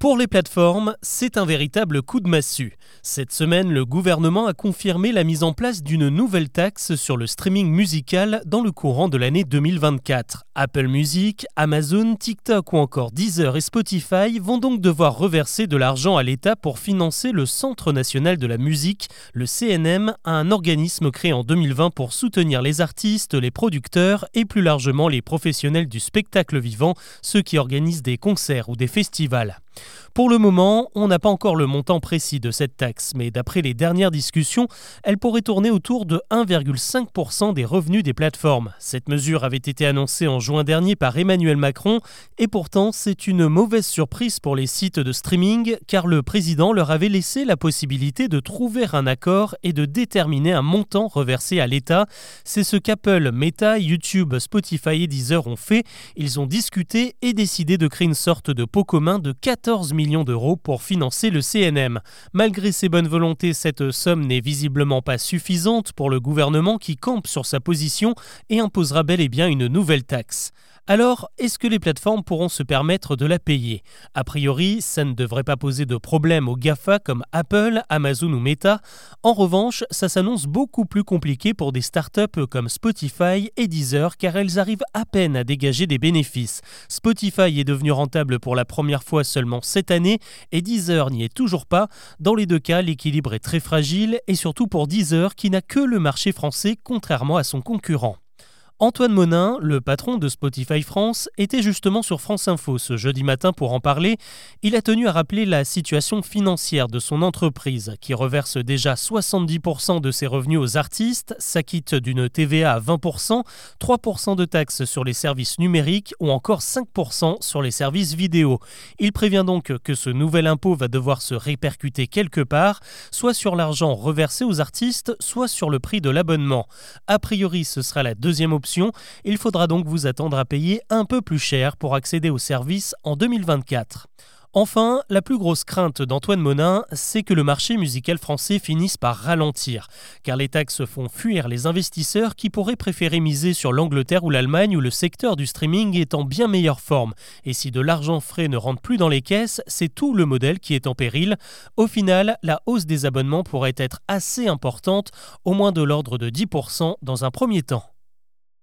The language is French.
Pour les plateformes, c'est un véritable coup de massue. Cette semaine, le gouvernement a confirmé la mise en place d'une nouvelle taxe sur le streaming musical dans le courant de l'année 2024. Apple Music, Amazon, TikTok ou encore Deezer et Spotify vont donc devoir reverser de l'argent à l'État pour financer le Centre national de la musique, le CNM, un organisme créé en 2020 pour soutenir les artistes, les producteurs et plus largement les professionnels du spectacle vivant, ceux qui organisent des concerts ou des festivals. Pour le moment, on n'a pas encore le montant précis de cette taxe, mais d'après les dernières discussions, elle pourrait tourner autour de 1,5% des revenus des plateformes. Cette mesure avait été annoncée en juin dernier par Emmanuel Macron, et pourtant c'est une mauvaise surprise pour les sites de streaming, car le président leur avait laissé la possibilité de trouver un accord et de déterminer un montant reversé à l'État. C'est ce qu'Apple, Meta, YouTube, Spotify et Deezer ont fait. Ils ont discuté et décidé de créer une sorte de pot commun de 14 millions d'euros pour financer le CNM. Malgré ses bonnes volontés, cette somme n'est visiblement pas suffisante pour le gouvernement qui campe sur sa position et imposera bel et bien une nouvelle taxe. Alors, est-ce que les plateformes pourront se permettre de la payer? A priori, ça ne devrait pas poser de problème aux GAFA comme Apple, Amazon ou Meta. En revanche, ça s'annonce beaucoup plus compliqué pour des startups comme Spotify et Deezer car elles arrivent à peine à dégager des bénéfices. Spotify est devenu rentable pour la première fois seulement cette année et Deezer n'y est toujours pas. Dans les deux cas, l'équilibre est très fragile et surtout pour Deezer qui n'a que le marché français contrairement à son concurrent. Antoine Monin, le patron de Spotify France, était justement sur France Info ce jeudi matin pour en parler. Il a tenu à rappeler la situation financière de son entreprise, qui reverse déjà 70% de ses revenus aux artistes, s'acquitte d'une TVA à 20%, 3% de taxes sur les services numériques ou encore 5% sur les services vidéo. Il prévient donc que ce nouvel impôt va devoir se répercuter quelque part, soit sur l'argent reversé aux artistes, soit sur le prix de l'abonnement. A priori, ce sera la deuxième il faudra donc vous attendre à payer un peu plus cher pour accéder au service en 2024. Enfin, la plus grosse crainte d'Antoine Monin, c'est que le marché musical français finisse par ralentir, car les taxes font fuir les investisseurs qui pourraient préférer miser sur l'Angleterre ou l'Allemagne où le secteur du streaming est en bien meilleure forme. Et si de l'argent frais ne rentre plus dans les caisses, c'est tout le modèle qui est en péril. Au final, la hausse des abonnements pourrait être assez importante, au moins de l'ordre de 10% dans un premier temps.